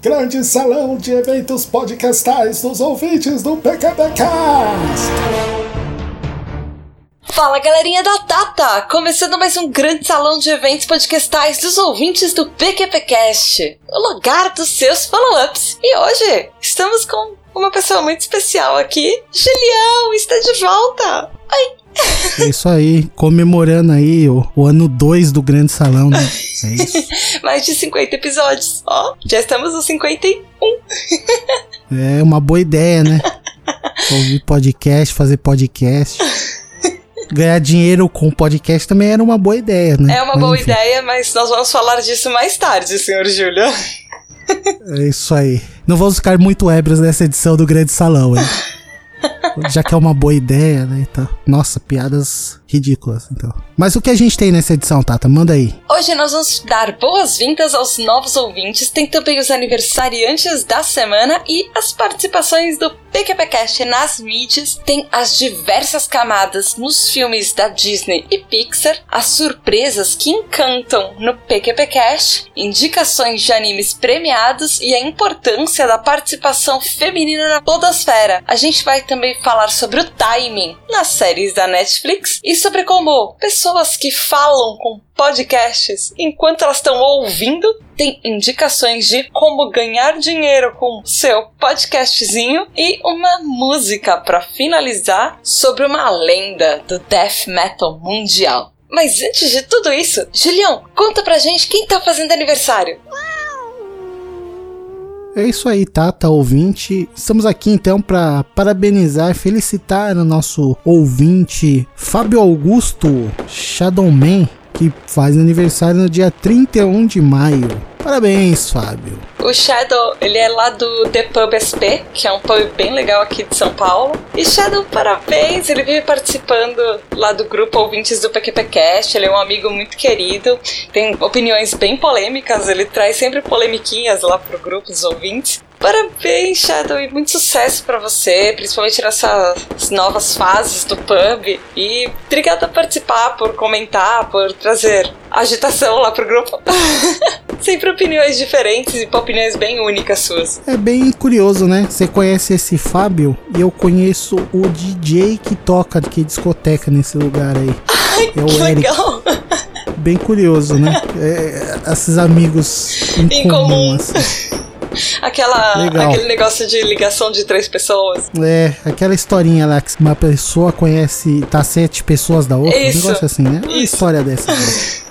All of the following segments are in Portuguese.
Grande salão de eventos podcastais dos ouvintes do PQPcast. Fala galerinha da Tata! Começando mais um grande salão de eventos podcastais dos ouvintes do PQPcast, o lugar dos seus follow-ups. E hoje estamos com uma pessoa muito especial aqui. Julião está de volta! É isso aí, comemorando aí o, o ano 2 do Grande Salão, né? É isso. Mais de 50 episódios. Ó, já estamos no 51. é uma boa ideia, né? Ouvir podcast, fazer podcast. Ganhar dinheiro com podcast também era uma boa ideia, né? É uma mas, boa enfim. ideia, mas nós vamos falar disso mais tarde, senhor Júlio. É isso aí. Não vamos ficar muito ébrios nessa edição do Grande Salão, hein? Já que é uma boa ideia, né? Então, nossa, piadas ridículas, então. Mas o que a gente tem nessa edição, Tata? Manda aí. Hoje nós vamos dar boas-vindas aos novos ouvintes. Tem também os aniversariantes da semana e as participações do PQPcast nas mídias. Tem as diversas camadas nos filmes da Disney e Pixar, as surpresas que encantam no PQPcast, indicações de animes premiados e a importância da participação feminina na podosfera. A gente vai também falar sobre o timing nas séries da Netflix e sobre como pessoas que falam com podcasts enquanto elas estão ouvindo, tem indicações de como ganhar dinheiro com seu podcastzinho e uma música para finalizar sobre uma lenda do death metal mundial. Mas antes de tudo isso, Julião, conta pra gente quem tá fazendo aniversário. É isso aí, Tata, ouvinte. Estamos aqui então para parabenizar, felicitar o nosso ouvinte Fábio Augusto Shadowman, que faz aniversário no dia 31 de maio. Parabéns, Fábio. O Shadow, ele é lá do The Pub SP, que é um pub bem legal aqui de São Paulo. E Shadow, parabéns! Ele vive participando lá do grupo Ouvintes do PQPcast. Ele é um amigo muito querido, tem opiniões bem polêmicas, ele traz sempre polemiquinhas lá pro grupo dos ouvintes. Parabéns, Shadow, e muito sucesso para você, principalmente nessas novas fases do pub. E obrigada por participar, por comentar, por trazer agitação lá pro grupo. Sempre opiniões diferentes e opiniões bem únicas suas. É bem curioso, né? Você conhece esse Fábio e eu conheço o DJ que toca que discoteca nesse lugar aí. Ai, é o que Eric. legal! Bem curioso, né? É, esses amigos em, em comum, comum. Assim. Aquela, aquele negócio de ligação de três pessoas. É, aquela historinha lá que uma pessoa conhece, tá sete pessoas da outra. Isso. Um negócio assim, né? Uma história dessa.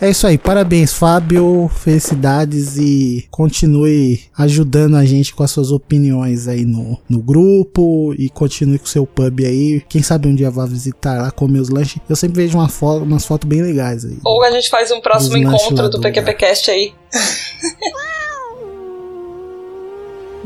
É isso aí, parabéns, Fábio. Felicidades e continue ajudando a gente com as suas opiniões aí no, no grupo e continue com o seu pub aí. Quem sabe um dia vá visitar lá, comer os lanches. Eu sempre vejo uma foto, umas fotos bem legais aí. Ou a gente faz um próximo encontro do PQPcast aí.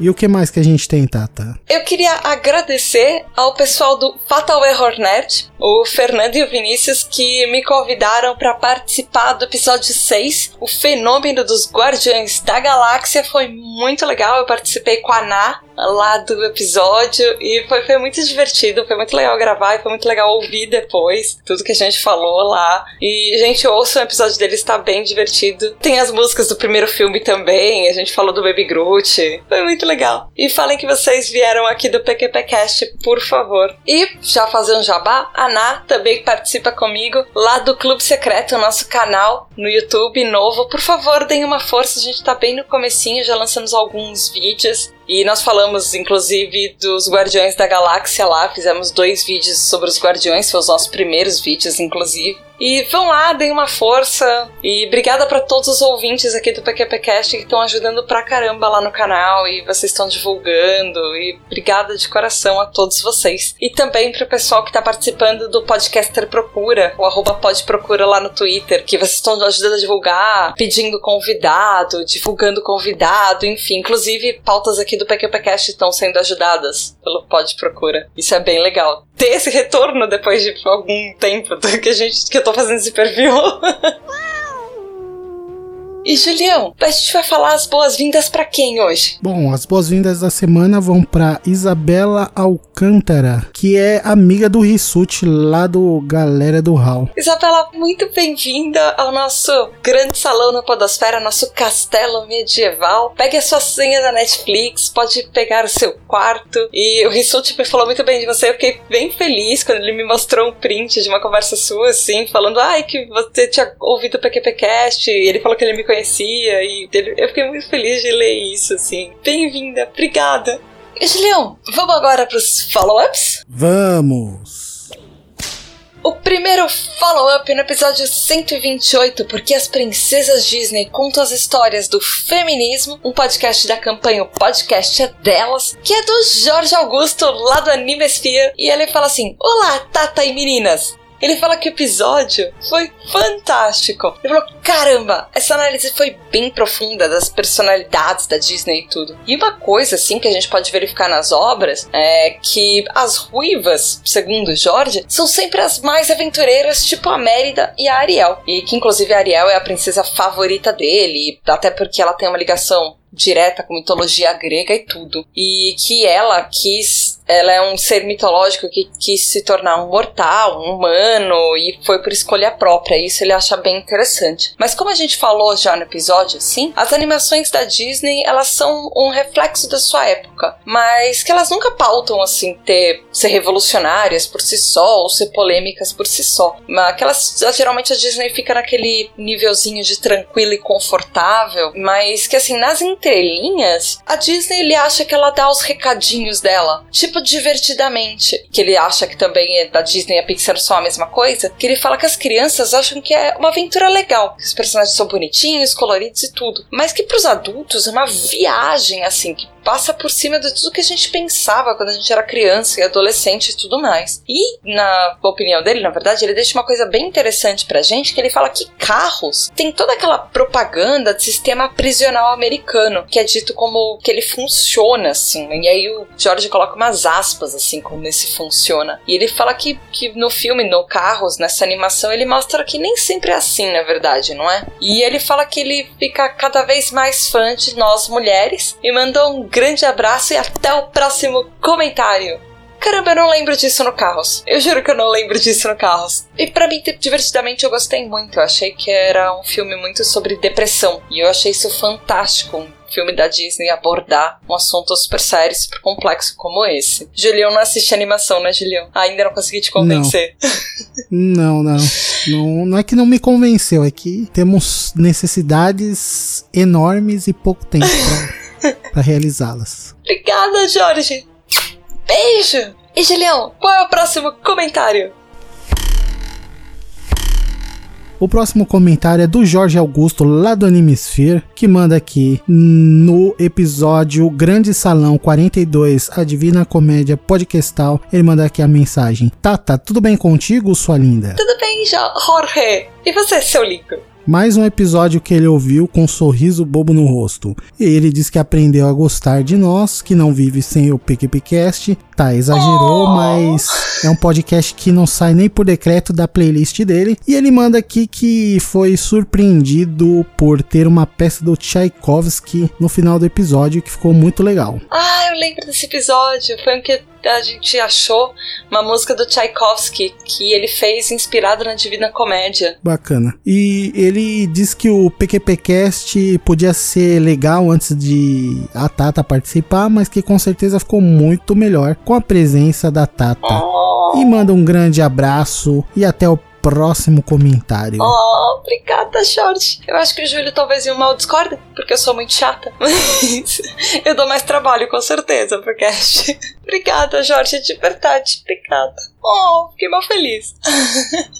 E o que mais que a gente tem, Tata? Eu queria agradecer ao pessoal do Fatal Error Nerd, o Fernando e o Vinícius, que me convidaram para participar do episódio 6, o fenômeno dos Guardiões da Galáxia. Foi muito legal, eu participei com a Ná lá do episódio e foi, foi muito divertido, foi muito legal gravar e foi muito legal ouvir depois tudo que a gente falou lá. E, gente, ouça o episódio deles, tá bem divertido. Tem as músicas do primeiro filme também, a gente falou do Baby Groot, foi muito legal. E falem que vocês vieram aqui do PQPcast, por favor. E, já fazer um jabá, a Também participa comigo lá do Clube Secreto, nosso canal no YouTube novo. Por favor, deem uma força, a gente tá bem no comecinho, já lançamos alguns vídeos. E nós falamos, inclusive, dos Guardiões da Galáxia lá, fizemos dois vídeos sobre os Guardiões, foram os nossos primeiros vídeos, inclusive. E vão lá, deem uma força. E obrigada para todos os ouvintes aqui do PQPcast que estão ajudando pra caramba lá no canal e vocês estão divulgando. E obrigada de coração a todos vocês. E também pro pessoal que tá participando do Podcaster Procura, o arroba Podprocura lá no Twitter, que vocês estão ajudando a divulgar, pedindo convidado, divulgando convidado, enfim. Inclusive, pautas aqui do PQPcast estão sendo ajudadas pelo Podprocura. Isso é bem legal. Ter esse retorno depois de algum tempo que a gente que eu tô fazendo esse perfil. E Julião, a gente vai falar as boas-vindas para quem hoje? Bom, as boas-vindas da semana vão para Isabela Alcântara, que é amiga do Rissuti lá do Galera do Hall. Isabela, muito bem-vinda ao nosso grande salão na Podosfera, nosso castelo medieval. Pegue a sua senha da Netflix, pode pegar o seu quarto. E o Rissuti me falou muito bem de você. Eu fiquei bem feliz quando ele me mostrou um print de uma conversa sua, assim, falando, ai, que você tinha ouvido o PQPcast. E ele falou que ele me conhecia e eu fiquei muito feliz de ler isso, assim. Bem-vinda, obrigada. Julião, vamos agora pros follow-ups? Vamos! O primeiro follow-up no episódio 128, porque as princesas Disney contam as histórias do feminismo, um podcast da campanha O Podcast é Delas, que é do Jorge Augusto, lá do Animesphere, e ele fala assim: Olá, Tata e meninas! Ele fala que o episódio foi fantástico. Ele falou: caramba, essa análise foi bem profunda das personalidades da Disney e tudo. E uma coisa, assim, que a gente pode verificar nas obras é que as ruivas, segundo Jorge, são sempre as mais aventureiras, tipo a Mérida e a Ariel. E que, inclusive, a Ariel é a princesa favorita dele, até porque ela tem uma ligação direta com mitologia grega e tudo. E que ela quis ela é um ser mitológico que quis se tornar um mortal, um humano, e foi por escolha própria. Isso ele acha bem interessante. Mas como a gente falou já no episódio, sim, as animações da Disney elas são um reflexo da sua época, mas que elas nunca pautam assim ter ser revolucionárias por si só ou ser polêmicas por si só. Aquelas geralmente a Disney fica naquele nívelzinho de tranquilo e confortável, mas que assim nas entrelinhas a Disney ele acha que ela dá os recadinhos dela, tipo divertidamente, que ele acha que também é da Disney e a Pixar são a mesma coisa, que ele fala que as crianças acham que é uma aventura legal, que os personagens são bonitinhos, coloridos e tudo, mas que para os adultos é uma viagem assim, que passa por cima de tudo que a gente pensava quando a gente era criança e adolescente e tudo mais. E, na opinião dele, na verdade, ele deixa uma coisa bem interessante pra gente, que ele fala que carros tem toda aquela propaganda de sistema prisional americano, que é dito como que ele funciona, assim. E aí o George coloca umas aspas, assim, como esse funciona. E ele fala que, que no filme, no Carros, nessa animação, ele mostra que nem sempre é assim, na verdade, não é? E ele fala que ele fica cada vez mais fã de nós mulheres e manda um grande abraço e até o próximo comentário. Caramba, eu não lembro disso no Carros. Eu juro que eu não lembro disso no Carros. E para mim, divertidamente, eu gostei muito. Eu achei que era um filme muito sobre depressão. E eu achei isso fantástico. Um filme da Disney abordar um assunto super sério, super complexo como esse. Julião não assiste animação, né, Julião? Ainda não consegui te convencer. Não, não. Não, não é que não me convenceu, é que temos necessidades enormes e pouco tempo pra para realizá-las. Obrigada, Jorge. Beijo. E Julião, qual é o próximo comentário? O próximo comentário é do Jorge Augusto, lá do Animesphere, que manda aqui no episódio Grande Salão 42, a Divina Comédia Podcastal. Ele manda aqui a mensagem: Tata, tudo bem contigo, sua linda? Tudo bem, Jorge. E você, seu lindo? Mais um episódio que ele ouviu com um sorriso bobo no rosto. E ele diz que aprendeu a gostar de nós, que não vive sem o PQPcast. Tá, exagerou, oh. mas é um podcast que não sai nem por decreto da playlist dele. E ele manda aqui que foi surpreendido por ter uma peça do Tchaikovsky no final do episódio que ficou muito legal. Ah, eu lembro desse episódio. Foi um que a gente achou uma música do Tchaikovsky que ele fez inspirado na Divina Comédia. Bacana. E ele diz que o PQPcast podia ser legal antes de a Tata participar, mas que com certeza ficou muito melhor com a presença da Tata. Oh. E manda um grande abraço e até o próximo comentário. Oh, obrigada, Jorge. Eu acho que o Júlio talvez em mal discorda, porque eu sou muito chata. Mas eu dou mais trabalho, com certeza, pro cast. obrigada, Jorge, de verdade. Obrigada. Oh, fiquei mal feliz.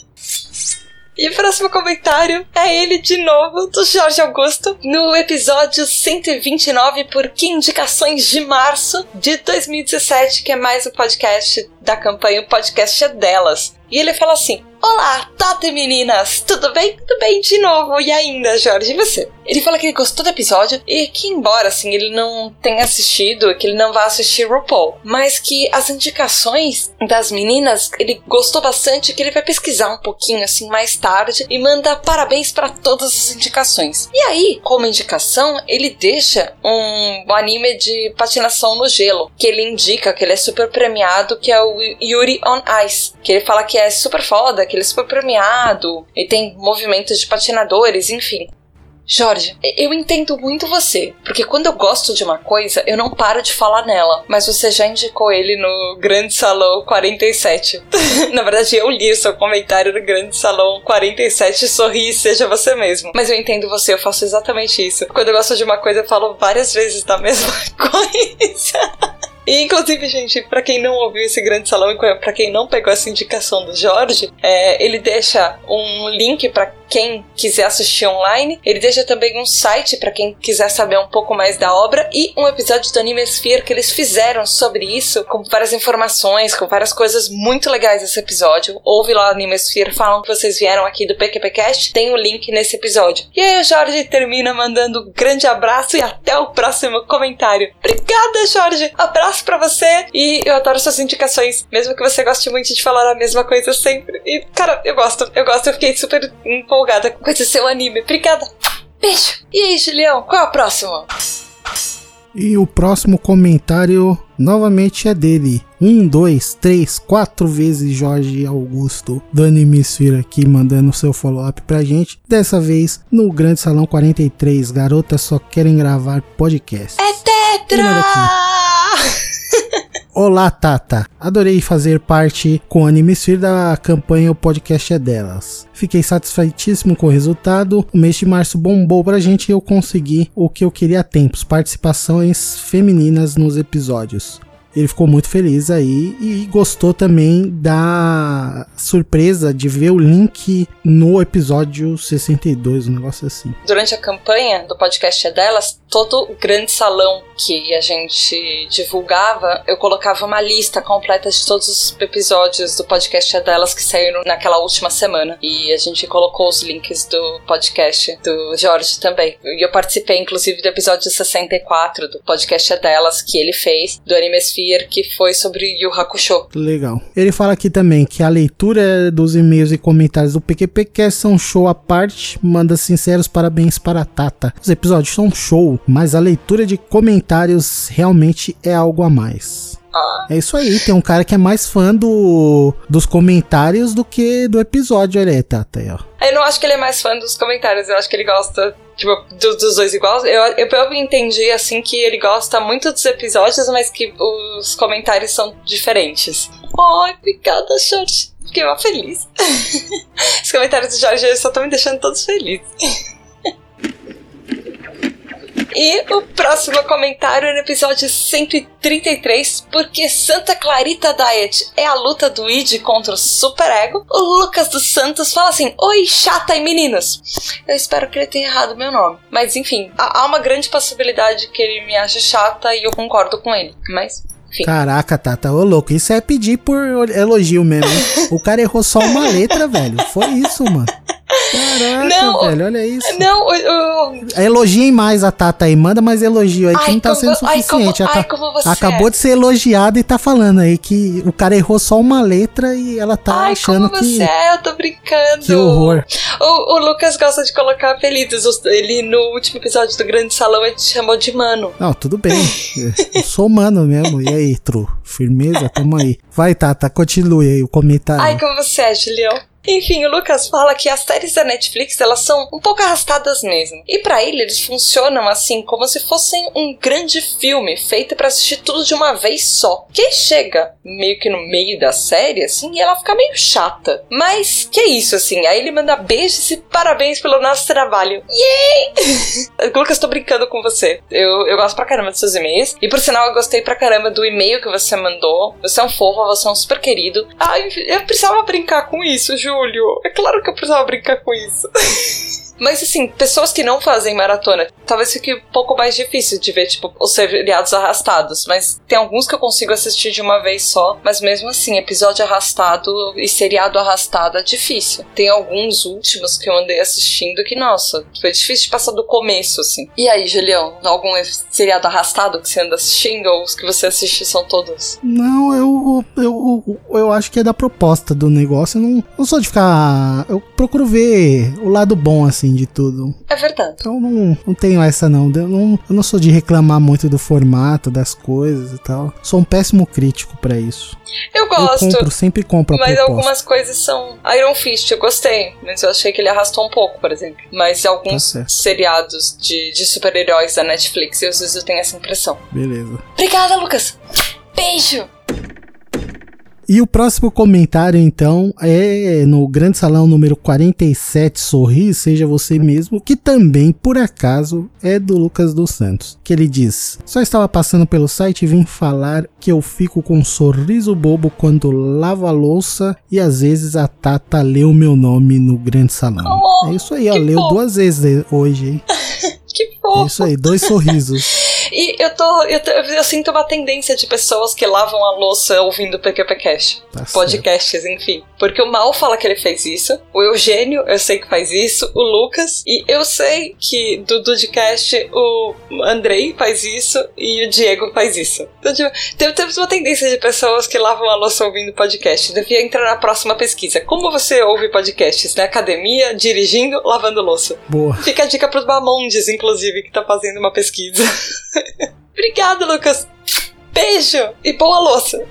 E o próximo comentário é ele de novo, do Jorge Augusto, no episódio 129, por que indicações de março de 2017, que é mais um podcast da campanha O Podcast é Delas. E ele fala assim: Olá, Tata meninas! Tudo bem? Tudo bem de novo. E ainda, Jorge, e você? Ele fala que ele gostou do episódio e que, embora assim ele não tenha assistido, que ele não vai assistir RuPaul, mas que as indicações das meninas ele gostou bastante, que ele vai pesquisar um pouquinho assim mais tarde e manda parabéns para todas as indicações. E aí, como indicação, ele deixa um anime de patinação no gelo, que ele indica que ele é super premiado, que é o Yuri on Ice, que ele fala que é super foda, que ele é super premiado, e tem movimentos de patinadores, enfim. Jorge, eu entendo muito você, porque quando eu gosto de uma coisa, eu não paro de falar nela. Mas você já indicou ele no Grande Salão 47. Na verdade, eu li o seu comentário no Grande Salão 47 sorri e seja você mesmo. Mas eu entendo você, eu faço exatamente isso. Quando eu gosto de uma coisa, eu falo várias vezes da mesma coisa. E, inclusive, gente, para quem não ouviu esse grande salão e para quem não pegou essa indicação do Jorge, é, ele deixa um link para quem quiser assistir online. Ele deixa também um site para quem quiser saber um pouco mais da obra e um episódio do Anime Sphere que eles fizeram sobre isso, com várias informações, com várias coisas muito legais esse episódio. Ouve lá o Anime Sphere, falam que vocês vieram aqui do PQPcast, tem o link nesse episódio. E aí o Jorge termina mandando um grande abraço e até o próximo comentário. Obrigada, Jorge! Abraço para você e eu adoro suas indicações, mesmo que você goste muito de falar a mesma coisa sempre. E, cara, eu gosto, eu gosto, eu fiquei super empolgada empolgada com esse seu anime. Obrigada. Beijo. E aí, Julião, qual é o próximo? E o próximo comentário novamente é dele. Um, dois, três, quatro vezes Jorge Augusto do Animesphere aqui mandando seu follow-up pra gente. Dessa vez no Grande Salão 43. Garotas só querem gravar podcast. É Tetra! Olá, Tata. Adorei fazer parte com o Animesphere da campanha O Podcast é Delas. Fiquei satisfeitíssimo com o resultado. O mês de março bombou pra gente e eu consegui o que eu queria há tempos: participações femininas nos episódios. Ele ficou muito feliz aí e gostou também da surpresa de ver o link no episódio 62, um negócio assim. Durante a campanha do podcast é delas, todo grande salão que a gente divulgava, eu colocava uma lista completa de todos os episódios do podcast é delas que saíram naquela última semana. E a gente colocou os links do podcast do Jorge também. E eu participei, inclusive, do episódio 64 do podcast é delas que ele fez, do Anime que foi sobre Yu Hakusho. Legal. Ele fala aqui também que a leitura dos e-mails e comentários do PQPcast são show à parte. Manda sinceros parabéns para a Tata. Os episódios são show, mas a leitura de comentários realmente é algo a mais. Ah. É isso aí, tem um cara que é mais fã do, dos comentários do que do episódio, olha aí, Tata, aí, ó. Eu não acho que ele é mais fã dos comentários, eu acho que ele gosta, tipo, dos, dos dois iguais. Eu, eu, eu entendi, assim, que ele gosta muito dos episódios, mas que os comentários são diferentes. Ai, obrigada, Jorge. Fiquei mal feliz. Os comentários do Jorge só estão me deixando todos felizes. E o próximo comentário é no episódio 133, porque Santa Clarita Diet é a luta do Id contra o Super Ego. O Lucas dos Santos fala assim: Oi, chata e meninos. Eu espero que ele tenha errado meu nome. Mas enfim, há uma grande possibilidade que ele me ache chata e eu concordo com ele. Mas enfim. Caraca, Tata, ô louco, isso é pedir por elogio mesmo. Hein? o cara errou só uma letra, velho. Foi isso, mano. Caraca, não, velho, olha isso. Não, eu... Elogiem mais a Tata aí, manda mais elogio aí, ai, que não tá sendo suficiente. Ai, como, ai, como acabou é. de ser elogiada e tá falando aí que o cara errou só uma letra e ela tá ai, achando como que. Você é, eu tô brincando. Que horror. O, o Lucas gosta de colocar apelidos. Ele, no último episódio do Grande Salão, ele te chamou de mano. Não, tudo bem. eu sou mano mesmo. E aí, Tru? Firmeza? Tamo aí. Vai, Tata, continue aí o comentário. Ai, como você é, Julião? Enfim, o Lucas fala que as séries da Netflix elas são um pouco arrastadas mesmo. E para ele eles funcionam assim como se fossem um grande filme feito para assistir tudo de uma vez só. Que chega meio que no meio da série assim e ela fica meio chata. Mas que é isso assim? Aí ele manda beijos e parabéns pelo nosso trabalho. Yay! Lucas, tô brincando com você. Eu, eu gosto pra caramba dos seus e-mails. E por sinal, eu gostei pra caramba do e-mail que você mandou. Você é um fofo, você é um super querido. Ai, eu precisava brincar com isso, Ju. Júlio. É claro que eu precisava brincar com isso. Mas assim, pessoas que não fazem maratona, talvez fique um pouco mais difícil de ver, tipo, os seriados arrastados. Mas tem alguns que eu consigo assistir de uma vez só. Mas mesmo assim, episódio arrastado e seriado arrastado é difícil. Tem alguns últimos que eu andei assistindo que, nossa, foi difícil de passar do começo, assim. E aí, Julião, algum seriado arrastado que você anda assistindo ou os que você assiste são todos? Não, eu, eu, eu acho que é da proposta do negócio. Eu não, não sou de ficar. Eu procuro ver o lado bom, assim, de tudo. É verdade. Então não, não tenho essa, não. Eu, não. eu não sou de reclamar muito do formato, das coisas e tal. Sou um péssimo crítico para isso. Eu gosto. Eu compro, sempre compro a Mas proposta. algumas coisas são. Iron Fist, eu gostei. Mas eu achei que ele arrastou um pouco, por exemplo. Mas alguns Tá seriados de, de super-heróis da Netflix, eu, às vezes eu tenho essa impressão. Beleza. Obrigada, Lucas! Beijo! E o próximo comentário, então, é no Grande Salão número 47, Sorri, Seja Você Mesmo, que também, por acaso, é do Lucas dos Santos. Que ele diz: Só estava passando pelo site e vim falar que eu fico com um sorriso bobo quando lavo a louça e às vezes a Tata lê o meu nome no Grande Salão. Oh, é isso aí, ó, leu duas vezes hoje, hein? Que É fofo! isso aí, dois sorrisos. E eu tô. Eu, tô- eu sinto uma tendência de pessoas que lavam a louça ouvindo o PQP Cash. Tá certo. Podcasts, enfim. Porque o Mal fala que ele fez isso. O Eugênio, eu sei que faz isso. O Lucas. E eu sei que do Dudcast o Andrei faz isso. E o Diego faz isso. Então, tipo, tem- temos uma tendência de pessoas que lavam a louça ouvindo podcast. Devia entrar na próxima pesquisa. Como você ouve podcasts? Na academia, dirigindo, lavando louça. Boa. Fica a dica pros Bamondes, inclusive, que tá fazendo uma pesquisa. Obrigada, Lucas. Beijo e boa louça.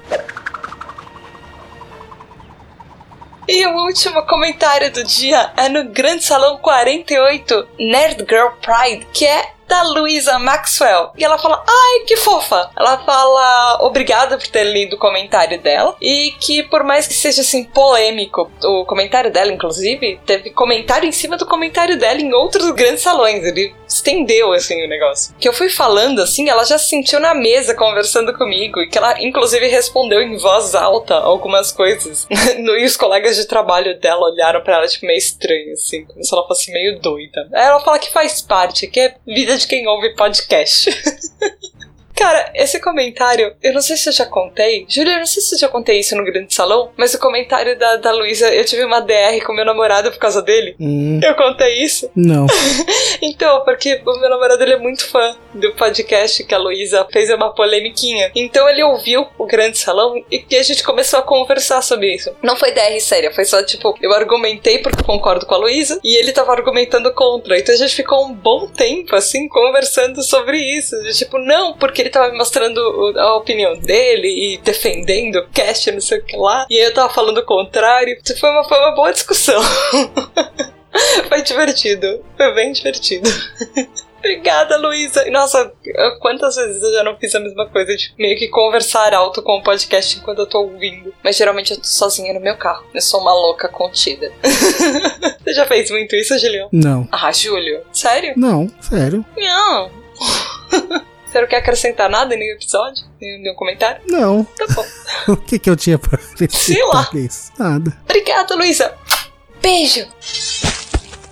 E o último comentário do dia é no Grande Salão 48, Nerd Girl Pride, que é da Luisa Maxwell. E ela fala, ai, que fofa. Ela fala obrigada por ter lido o comentário dela. E que por mais que seja assim polêmico, o comentário dela, inclusive, teve comentário em cima do comentário dela em outros grandes salões. Ele estendeu assim o negócio. Que eu fui falando assim, ela já se sentiu na mesa conversando comigo. E que ela, inclusive, respondeu em voz alta algumas coisas. e os colegas de trabalho dela olharam pra ela, tipo, meio estranho, assim, como se ela fosse meio doida. Aí ela fala que faz parte, que é vida de quem ouve podcast. Cara, esse comentário, eu não sei se eu já contei. Júlia, eu não sei se eu já contei isso no Grande Salão, mas o comentário da, da Luísa, eu tive uma DR com meu namorado por causa dele. Hum, Eu contei isso. não. Então, porque o meu namorado ele é muito fã do podcast que a Luísa fez uma polemiquinha. Então ele ouviu o Grande Salão e a gente começou a conversar sobre isso. Não foi DR séria, foi só tipo, eu argumentei porque concordo com a Luísa e ele tava argumentando contra. Então a gente ficou um bom tempo assim conversando sobre isso. De, tipo, não, porque ele tava me mostrando a opinião dele e defendendo o cast, não sei o que lá. E aí eu tava falando o contrário. Foi uma, foi uma boa discussão. Foi divertido. Foi bem divertido. Obrigada, Luísa. Nossa, quantas vezes eu já não fiz a mesma coisa de meio que conversar alto com o podcast enquanto eu tô ouvindo. Mas geralmente eu tô sozinha no meu carro. Eu sou uma louca contida. Você já fez muito isso, Julião? Não. Ah, Júlio. Sério? Não, sério. Não. Você não quer acrescentar nada em nenhum episódio? Nenhum, nenhum comentário? Não. Tá bom. O que que eu tinha pra Sei lá. acrescentar isso? Nada. Obrigada, Luísa. Beijo.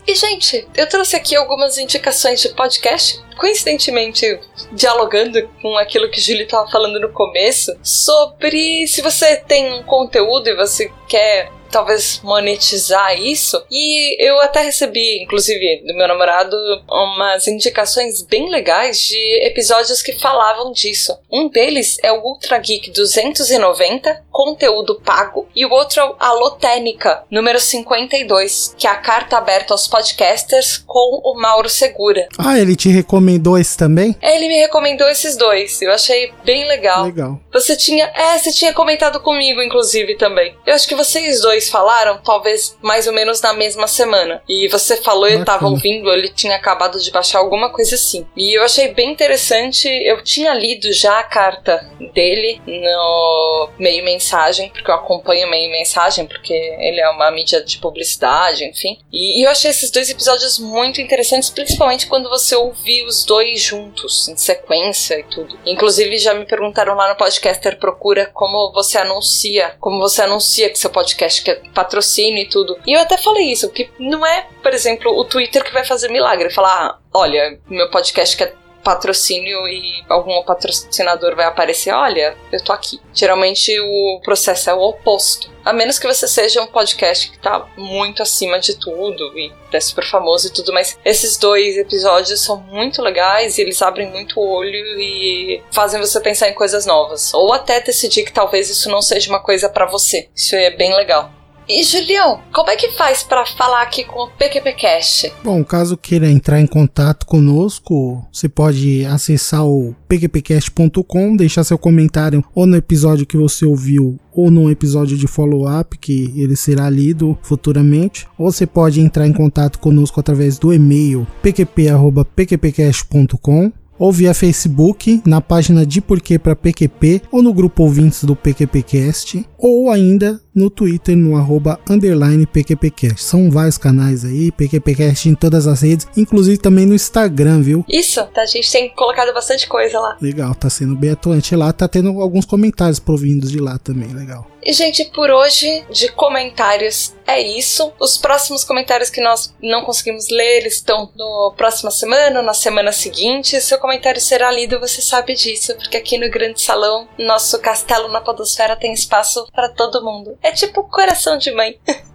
E, gente, eu trouxe aqui algumas indicações de podcast, coincidentemente dialogando com aquilo que Julie estava falando no começo, sobre se você tem um conteúdo e você quer talvez monetizar isso. E eu até recebi, inclusive, do meu namorado, umas indicações bem legais de episódios que falavam disso. Um deles é o Ultra Geek 290, conteúdo pago, e o outro é o Alotênica, número 52, que é a carta aberta aos podcasters com o Mauro Segura. Ah, ele te recomendou esse também? Ele me recomendou esses dois, eu achei bem legal. Legal. Você tinha. É, você tinha comentado comigo, inclusive, também. Eu acho que vocês dois falaram, talvez mais ou menos na mesma semana. E você falou, eu tava Bacana. ouvindo, ele tinha acabado de baixar alguma coisa assim. E eu achei bem interessante. Eu tinha lido já a carta dele no meio mensagem, porque eu acompanho meio mensagem, porque ele é uma mídia de publicidade, enfim. E, e eu achei esses dois episódios muito interessantes, principalmente quando você ouvir os dois juntos, em sequência e tudo. Inclusive, já me perguntaram lá no Podcaster Procura como você anuncia, como você anuncia que seu podcast que é patrocínio e tudo. E eu até falei isso, que não é, por exemplo, o Twitter que vai fazer milagre. Falar, ah, olha, meu podcast quer patrocínio e algum patrocinador vai aparecer, olha, eu tô aqui. Geralmente o processo é o oposto. A menos que você seja um podcast que tá muito acima de tudo e é super famoso e tudo, mas esses dois episódios são muito legais e eles abrem muito o olho e fazem você pensar em coisas novas. Ou até decidir que talvez isso não seja uma coisa para você. Isso é bem legal. E Julião, como é que faz para falar aqui com o PQPcast? Bom, caso queira entrar em contato conosco, você pode acessar o pqpcast.com, deixar seu comentário ou no episódio que você ouviu ou num episódio de follow-up que ele será lido futuramente, ou você pode entrar em contato conosco através do e-mail pqp@pqpcast.com ou via Facebook, na página de Porquê para PQP, ou no grupo ouvintes do PQPcast, ou ainda no Twitter no arroba underline PQPcast. São vários canais aí, PQPcast em todas as redes, inclusive também no Instagram, viu? Isso, tá, a gente tem colocado bastante coisa lá. Legal, tá sendo bem atuante lá, tá tendo alguns comentários provindos de lá também, legal. E, gente, por hoje, de comentários, é isso. Os próximos comentários que nós não conseguimos ler, eles estão na próxima semana, na semana seguinte. Seu comentário será lido, você sabe disso, porque aqui no Grande Salão, nosso castelo na Podosfera tem espaço para todo mundo. É tipo coração de mãe.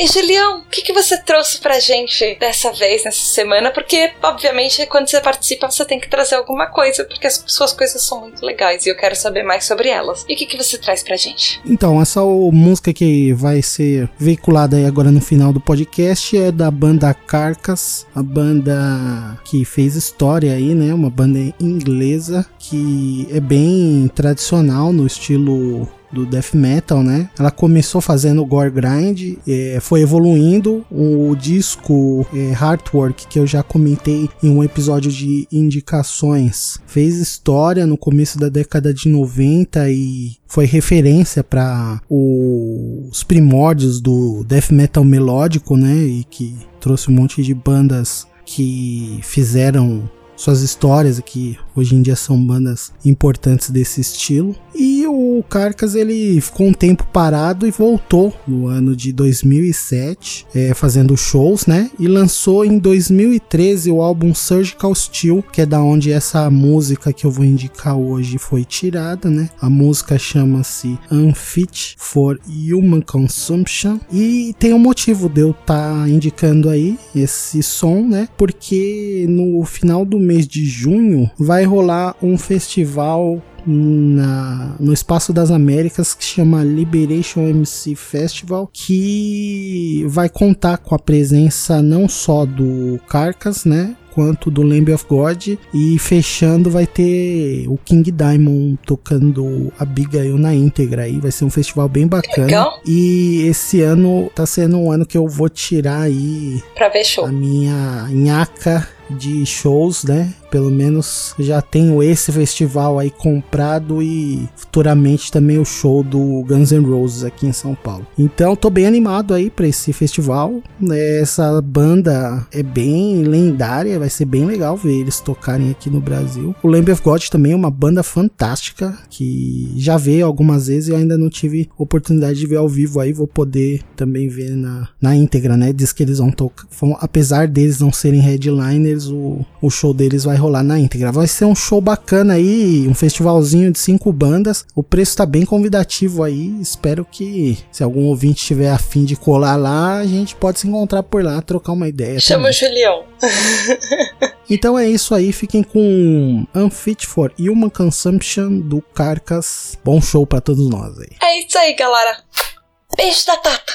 E Julião, o que, que você trouxe pra gente dessa vez, nessa semana? Porque, obviamente, quando você participa, você tem que trazer alguma coisa, porque as suas coisas são muito legais e eu quero saber mais sobre elas. E o que, que você traz pra gente? Então, essa música que vai ser veiculada aí agora no final do podcast é da banda Carcas, a banda que fez história aí, né? Uma banda inglesa que é bem tradicional no estilo do death metal, né? Ela começou fazendo gore grind, é, foi evoluindo. O disco é, Heartwork, que eu já comentei em um episódio de indicações, fez história no começo da década de 90 e foi referência para os primórdios do death metal melódico, né? E que trouxe um monte de bandas que fizeram suas histórias que hoje em dia são bandas importantes desse estilo. E o Carcas ele ficou um tempo parado e voltou no ano de 2007, é, fazendo shows, né? E lançou em 2013 o álbum Surgical Steel, que é da onde essa música que eu vou indicar hoje foi tirada, né? A música chama-se Unfit for Human Consumption e tem um motivo de eu estar tá indicando aí esse som, né? Porque no final do mês de junho vai rolar um festival na, no Espaço das Américas que chama Liberation MC Festival, que vai contar com a presença não só do Carcas, né? Quanto do Lamb of God. E fechando vai ter o King Diamond tocando Abigail na íntegra aí. Vai ser um festival bem bacana. Legal. E esse ano tá sendo um ano que eu vou tirar aí pra ver show. a minha nhaca de shows, né? Pelo menos já tenho esse festival aí comprado e futuramente também o show do Guns N' Roses aqui em São Paulo. Então tô bem animado aí para esse festival. Essa banda é bem lendária, vai ser bem legal ver eles tocarem aqui no Brasil. O Lamb of God também é uma banda fantástica que já veio algumas vezes e ainda não tive oportunidade de ver ao vivo aí, vou poder também ver na, na íntegra, né? Diz que eles vão tocar, apesar deles não serem headliners, o, o show deles vai rolar na íntegra. Vai ser um show bacana aí, um festivalzinho de cinco bandas. O preço tá bem convidativo aí. Espero que se algum ouvinte tiver afim de colar lá, a gente pode se encontrar por lá, trocar uma ideia. Chama o Julião. então é isso aí, fiquem com Unfit for Human Consumption do Carcas. Bom show para todos nós aí. É isso aí, galera. Beijo da Tata.